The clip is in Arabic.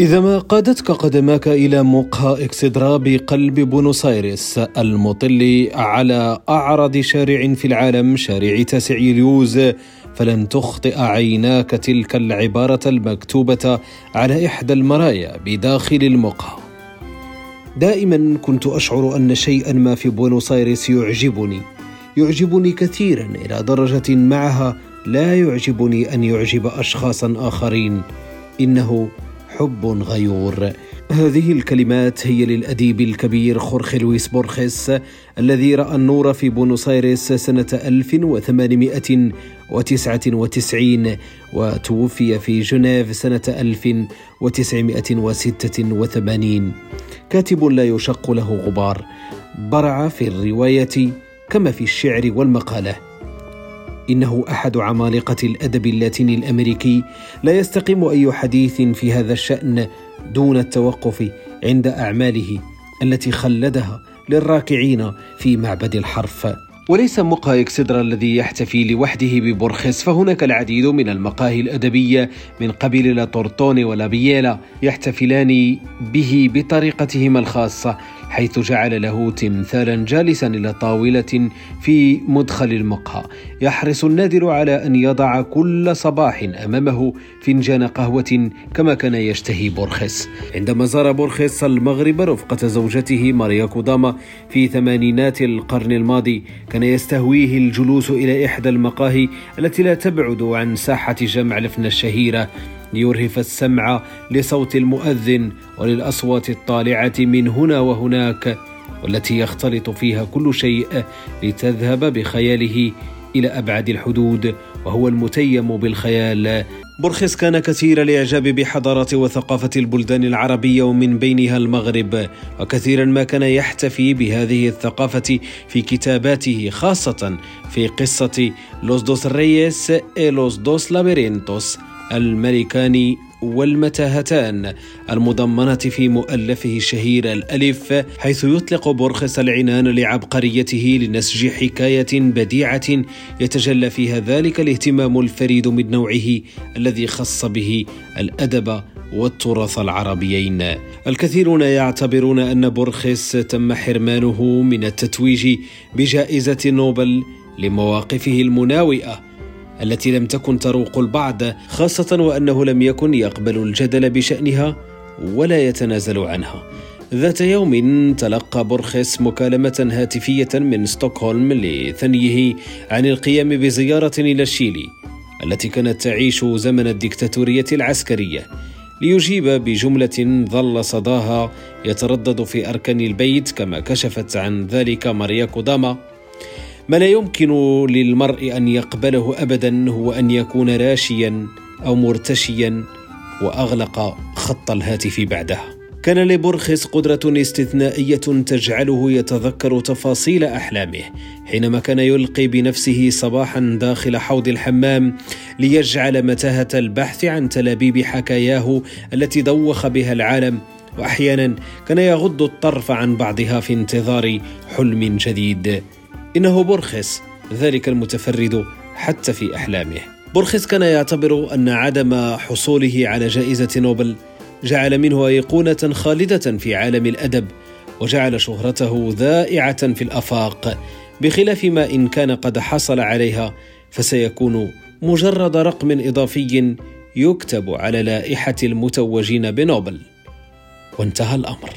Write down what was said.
إذا ما قادتك قدماك إلى مقهى إكسدرا بقلب بونوس آيرس المطل على أعرض شارع في العالم شارع تاسع يوليوز فلن تخطئ عيناك تلك العبارة المكتوبة على إحدى المرايا بداخل المقهى دائما كنت أشعر أن شيئا ما في بونوس آيرس يعجبني. يعجبني كثيرا إلى درجة معها لا يعجبني أن يعجب أشخاصا آخرين. إنه حب غيور. هذه الكلمات هي للأديب الكبير خورخي لويس بورخيس الذي رأى النور في بونوس آيرس سنة 1899 وتوفي في جنيف سنة 1986 كاتب لا يشق له غبار. برع في الرواية كما في الشعر والمقالة. إنه أحد عمالقة الأدب اللاتيني الأمريكي لا يستقيم أي حديث في هذا الشأن دون التوقف عند أعماله التي خلدها للراكعين في معبد الحرف. وليس مقهى إكسدرا الذي يحتفي لوحده ببورخيس فهناك العديد من المقاهي الأدبية من قبيل لا تورتوني ولا بييلا يحتفلان به بطريقتهما الخاصة. حيث جعل له تمثالا جالسا إلى طاولة في مدخل المقهى. يحرص النادر على أن يضع كل صباح أمامه فنجان قهوة كما كان يشتهي بورخيس. عندما زار بورخيس المغرب رفقة زوجته ماريا كوداما في ثمانينات القرن الماضي كان يستهويه الجلوس إلى إحدى المقاهي التي لا تبعد عن ساحة جمع لفن الشهيرة. ليرهف السمع لصوت المؤذن وللأصوات الطالعة من هنا وهناك والتي يختلط فيها كل شيء لتذهب بخياله إلى أبعد الحدود وهو المتيم بالخيال. بورخيس كان كثير الإعجاب بحضاره وثقافة البلدان العربية ومن بينها المغرب وكثيرا ما كان يحتفي بهذه الثقافة في كتاباته خاصة في قصة لوس دوس ريس y los dos laberintos. الملكان والمتاهتان المضمنة في مؤلفه الشهير الألف حيث يطلق بورخس العنان لعبقريته لنسج حكاية بديعة يتجلى فيها ذلك الاهتمام الفريد من نوعه الذي خص به الأدب والتراث العربيين. الكثيرون يعتبرون أن بورخس تم حرمانه من التتويج بجائزة نوبل لمواقفه المناوئة. التي لم تكن تروق البعض خاصة وأنه لم يكن يقبل الجدل بشأنها ولا يتنازل عنها. ذات يوم تلقى بورخيس مكالمة هاتفية من ستوكهولم لثنيه عن القيام بزيارة إلى الشيلي التي كانت تعيش زمن الدكتاتورية العسكرية ليجيب بجملة ظل صداها يتردد في أركان البيت كما كشفت عن ذلك ماريا كوداما. ما لا يمكن للمرء أن يقبله ابدا هو أن يكون راشيا أو مرتشيا وأغلق خط الهاتف بعدها كان لبرخس قدرة استثنائية تجعله يتذكر تفاصيل أحلامه حينما كان يلقي بنفسه صباحا داخل حوض الحمام ليجعل متاهة البحث عن تلابيب حكاياه التي دوخ بها العالم. وأحيانا كان يغض الطرف عن بعضها في انتظار حلم جديد. إنه بورخس ذلك المتفرد حتى في أحلامه. بورخس كان يعتبر أن عدم حصوله على جائزة نوبل جعل منه أيقونة خالدة في عالم الأدب وجعل شهرته ذائعة في الآفاق. بخلاف ما إن كان قد حصل عليها فسيكون مجرد رقم إضافي يكتب على لائحة المتوجين بنوبل. وانتهى الأمر.